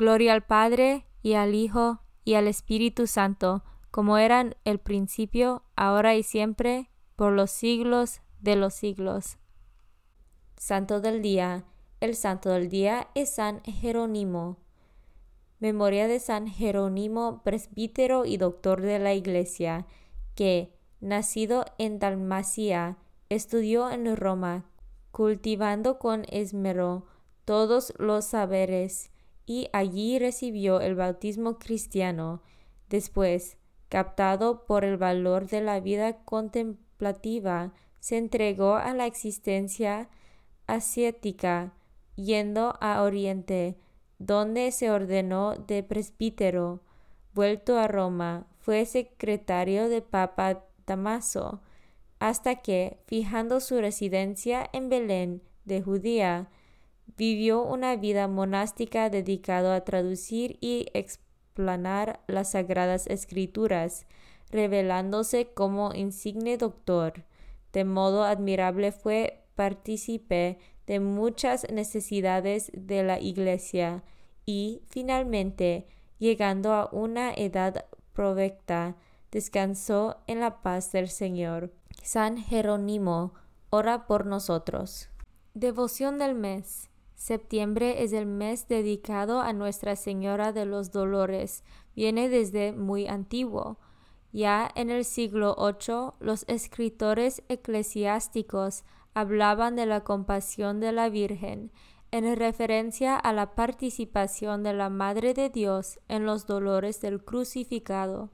Gloria al Padre, y al Hijo, y al Espíritu Santo, como eran el principio, ahora y siempre, por los siglos de los siglos. Santo del Día. El Santo del Día es San Jerónimo. Memoria de San Jerónimo, presbítero y doctor de la Iglesia, que, nacido en Dalmacia, estudió en Roma, cultivando con esmero todos los saberes y allí recibió el bautismo cristiano. Después, captado por el valor de la vida contemplativa, se entregó a la existencia asiática, yendo a Oriente, donde se ordenó de presbítero. Vuelto a Roma, fue secretario de Papa Damaso, hasta que, fijando su residencia en Belén de Judía, Vivió una vida monástica dedicado a traducir y explanar las sagradas escrituras, revelándose como insigne doctor. De modo admirable fue partícipe de muchas necesidades de la Iglesia y, finalmente, llegando a una edad provecta, descansó en la paz del Señor. San Jerónimo, ora por nosotros. Devoción del mes. Septiembre es el mes dedicado a Nuestra Señora de los Dolores. Viene desde muy antiguo. Ya en el siglo VIII los escritores eclesiásticos hablaban de la compasión de la Virgen en referencia a la participación de la Madre de Dios en los dolores del crucificado.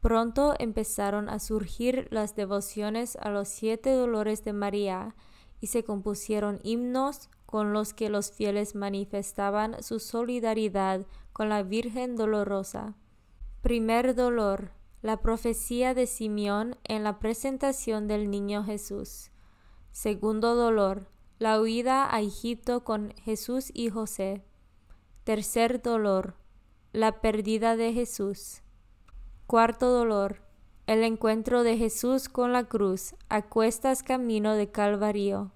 Pronto empezaron a surgir las devociones a los siete dolores de María y se compusieron himnos, con los que los fieles manifestaban su solidaridad con la Virgen Dolorosa. Primer dolor. La profecía de Simeón en la presentación del niño Jesús. Segundo dolor. La huida a Egipto con Jesús y José. Tercer dolor. La pérdida de Jesús. Cuarto dolor. El encuentro de Jesús con la cruz a cuestas camino de Calvario.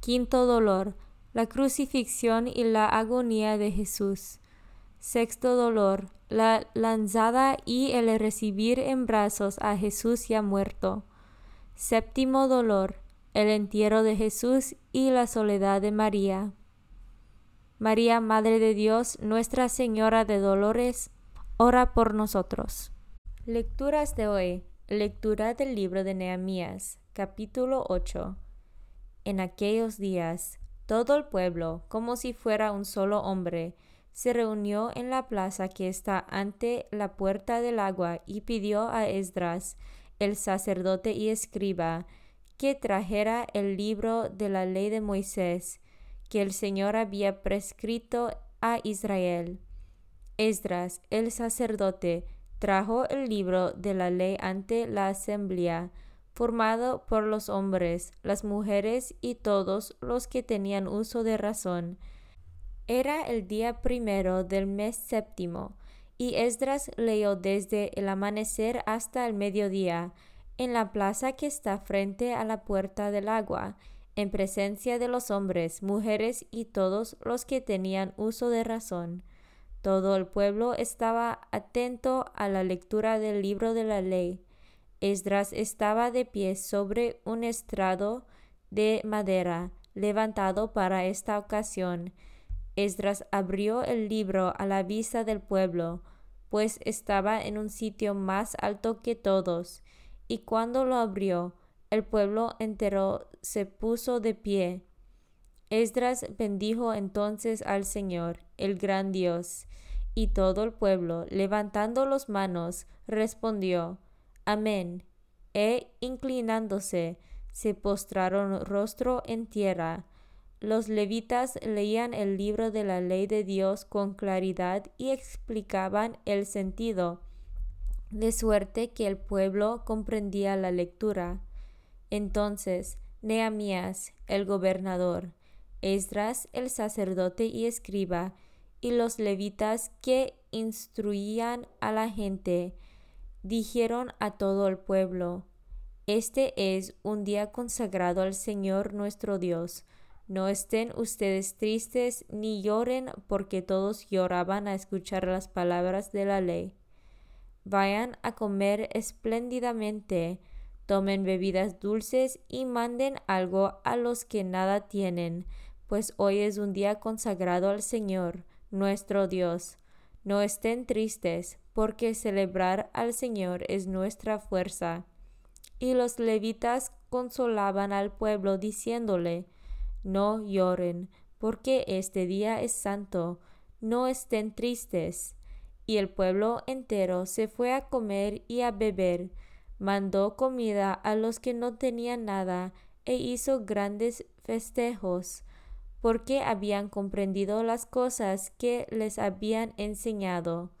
Quinto dolor, la crucifixión y la agonía de Jesús. Sexto dolor, la lanzada y el recibir en brazos a Jesús ya muerto. Séptimo dolor, el entierro de Jesús y la soledad de María. María, Madre de Dios, Nuestra Señora de Dolores, ora por nosotros. Lecturas de hoy. Lectura del libro de Nehemías, capítulo 8. En aquellos días, todo el pueblo, como si fuera un solo hombre, se reunió en la plaza que está ante la puerta del agua y pidió a Esdras, el sacerdote y escriba, que trajera el libro de la ley de Moisés, que el Señor había prescrito a Israel. Esdras, el sacerdote, trajo el libro de la ley ante la asamblea, formado por los hombres, las mujeres y todos los que tenían uso de razón. Era el día primero del mes séptimo, y Esdras leyó desde el amanecer hasta el mediodía, en la plaza que está frente a la puerta del agua, en presencia de los hombres, mujeres y todos los que tenían uso de razón. Todo el pueblo estaba atento a la lectura del libro de la ley. Esdras estaba de pie sobre un estrado de madera levantado para esta ocasión, Esdras abrió el libro a la vista del pueblo, pues estaba en un sitio más alto que todos, y cuando lo abrió, el pueblo entero se puso de pie. Esdras bendijo entonces al Señor, el gran Dios, y todo el pueblo, levantando las manos, respondió, Amén. E inclinándose, se postraron rostro en tierra, los levitas leían el libro de la ley de Dios con claridad y explicaban el sentido, de suerte que el pueblo comprendía la lectura. Entonces, Nehemías, el gobernador, Esdras, el sacerdote y escriba, y los levitas que instruían a la gente, dijeron a todo el pueblo, Este es un día consagrado al Señor nuestro Dios, no estén ustedes tristes ni lloren porque todos lloraban a escuchar las palabras de la ley. Vayan a comer espléndidamente, tomen bebidas dulces y manden algo a los que nada tienen, pues hoy es un día consagrado al Señor, nuestro Dios. No estén tristes, porque celebrar al Señor es nuestra fuerza. Y los levitas consolaban al pueblo diciéndole, no lloren, porque este día es santo, no estén tristes. Y el pueblo entero se fue a comer y a beber, mandó comida a los que no tenían nada, e hizo grandes festejos, porque habían comprendido las cosas que les habían enseñado.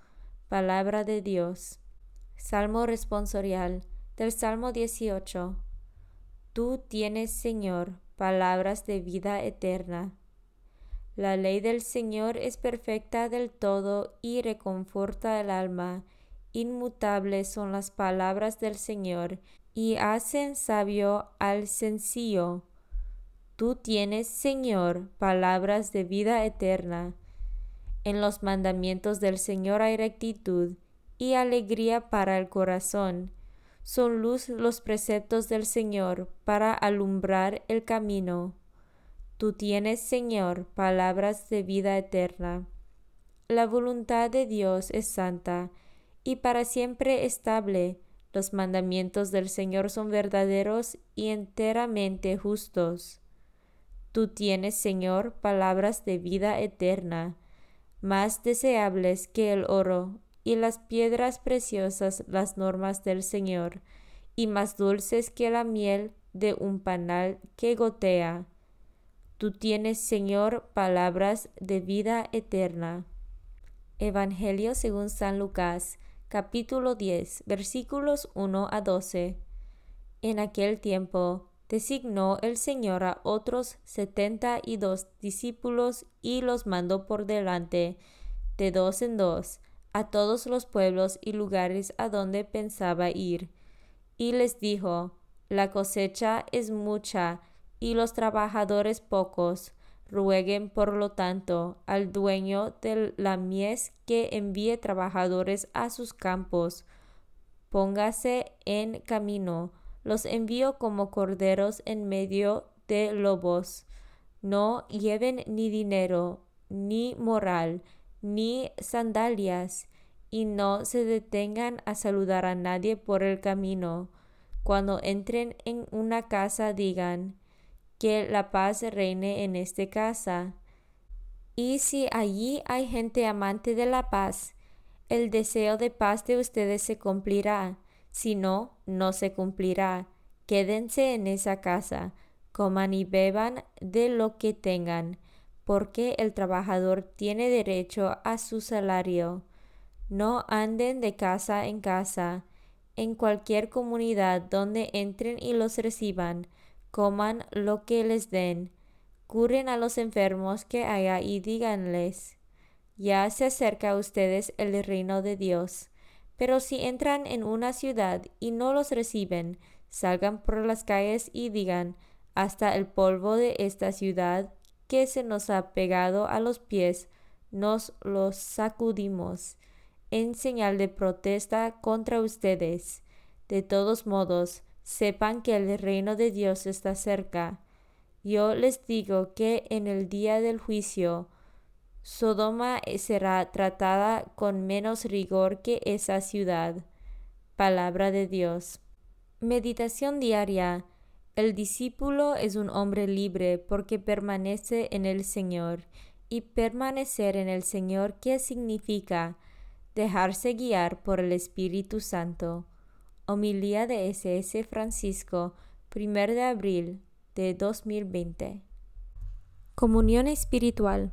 Palabra de Dios. Salmo responsorial del Salmo 18. Tú tienes, Señor, palabras de vida eterna. La ley del Señor es perfecta del todo y reconforta el alma. Inmutables son las palabras del Señor y hacen sabio al sencillo. Tú tienes, Señor, palabras de vida eterna. En los mandamientos del Señor hay rectitud y alegría para el corazón son luz los preceptos del Señor para alumbrar el camino. Tú tienes, Señor, palabras de vida eterna. La voluntad de Dios es santa y para siempre estable. Los mandamientos del Señor son verdaderos y enteramente justos. Tú tienes, Señor, palabras de vida eterna, más deseables que el oro y las piedras preciosas las normas del Señor, y más dulces que la miel de un panal que gotea. Tú tienes, Señor, palabras de vida eterna. Evangelio según San Lucas, capítulo 10, versículos 1 a 12. En aquel tiempo designó el Señor a otros setenta y dos discípulos y los mandó por delante, de dos en dos, a todos los pueblos y lugares a donde pensaba ir. Y les dijo, La cosecha es mucha y los trabajadores pocos. Rueguen, por lo tanto, al dueño de la mies que envíe trabajadores a sus campos. Póngase en camino. Los envío como corderos en medio de lobos. No lleven ni dinero, ni moral, ni sandalias, y no se detengan a saludar a nadie por el camino. Cuando entren en una casa digan, que la paz reine en esta casa. Y si allí hay gente amante de la paz, el deseo de paz de ustedes se cumplirá, si no, no se cumplirá. Quédense en esa casa, coman y beban de lo que tengan, porque el trabajador tiene derecho a su salario. No anden de casa en casa, en cualquier comunidad donde entren y los reciban, coman lo que les den, curen a los enfermos que haya y díganles, ya se acerca a ustedes el reino de Dios. Pero si entran en una ciudad y no los reciben, salgan por las calles y digan, hasta el polvo de esta ciudad que se nos ha pegado a los pies, nos los sacudimos, en señal de protesta contra ustedes. De todos modos, sepan que el reino de Dios está cerca. Yo les digo que en el día del juicio, Sodoma será tratada con menos rigor que esa ciudad. Palabra de Dios. Meditación diaria. El discípulo es un hombre libre porque permanece en el Señor. Y permanecer en el Señor, ¿qué significa? Dejarse guiar por el Espíritu Santo. Homilía de SS Francisco, 1 de abril de 2020. Comunión espiritual.